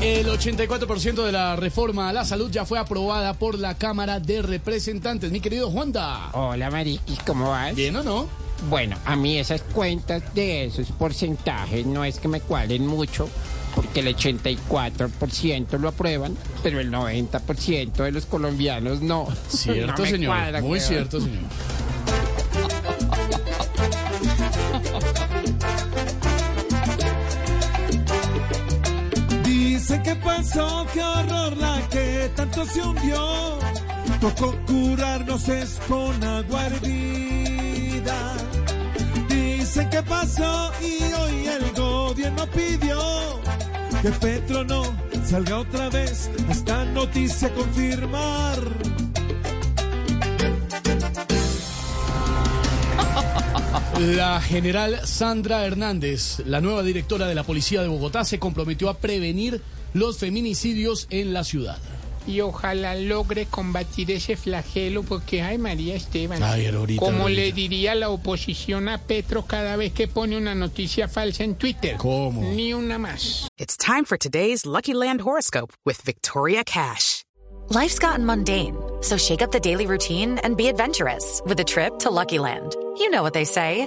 El 84% de la reforma a la salud ya fue aprobada por la Cámara de Representantes. Mi querido Juanda. Hola, Mariquis, ¿cómo vas? ¿Bien o no? Bueno, a mí esas cuentas de esos porcentajes no es que me cuadren mucho, porque el 84% lo aprueban, pero el 90% de los colombianos no. Cierto, No señor. cuadra, Muy cierto, señor. Pasó, qué horror la que tanto se hundió. Tocó curarnos es con agua hervida. Dicen que pasó y hoy el gobierno pidió que Petro no salga otra vez a esta noticia confirmar. La general Sandra Hernández, la nueva directora de la Policía de Bogotá, se comprometió a prevenir los feminicidios en la ciudad. y ojalá logre combatir ese flagelo porque, ay María Esteban, Ay, como le diría la oposición a Petro cada vez que pone una noticia falsa en Twitter. ¿Cómo? Ni una más. It's time for today's Lucky Land horoscope with Victoria Cash. Life's gotten mundane, so shake up the daily routine and be adventurous with a trip to Lucky Land. You know what they say.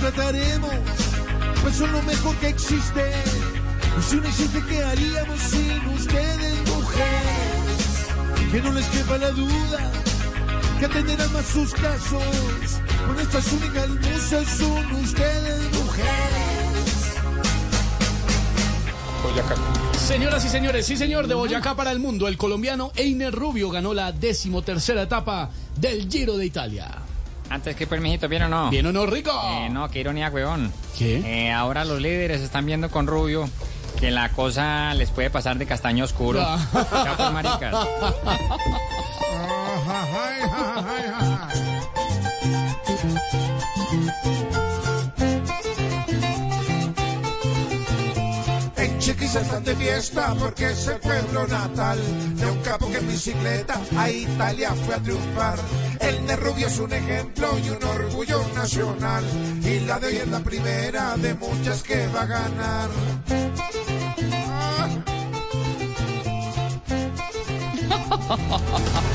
maltrataremos, pues son lo mejor que existe. Y si no existe, ¿qué haríamos sin ustedes, mujeres? Que no les quepa la duda, que atenderán más sus casos. Con nuestras únicas musas son ustedes, mujeres. Señoras y señores, sí señor, de Boyacá para el mundo, el colombiano Einer Rubio ganó la decimotercera etapa del Giro de Italia. Antes que permijito, ¿bien o no? ¿Bien o no, Rico? Eh, no, qué ironía, weón. ¿Qué? Eh, ahora los líderes están viendo con Rubio que la cosa les puede pasar de castaño oscuro. Ah. Chao, pues, maricas. En Chiquis están de fiesta porque es el pueblo natal de un capo que en bicicleta a Italia fue a triunfar. El de Rubio es un ejemplo y un orgullo nacional. Y la de hoy es la primera de muchas que va a ganar.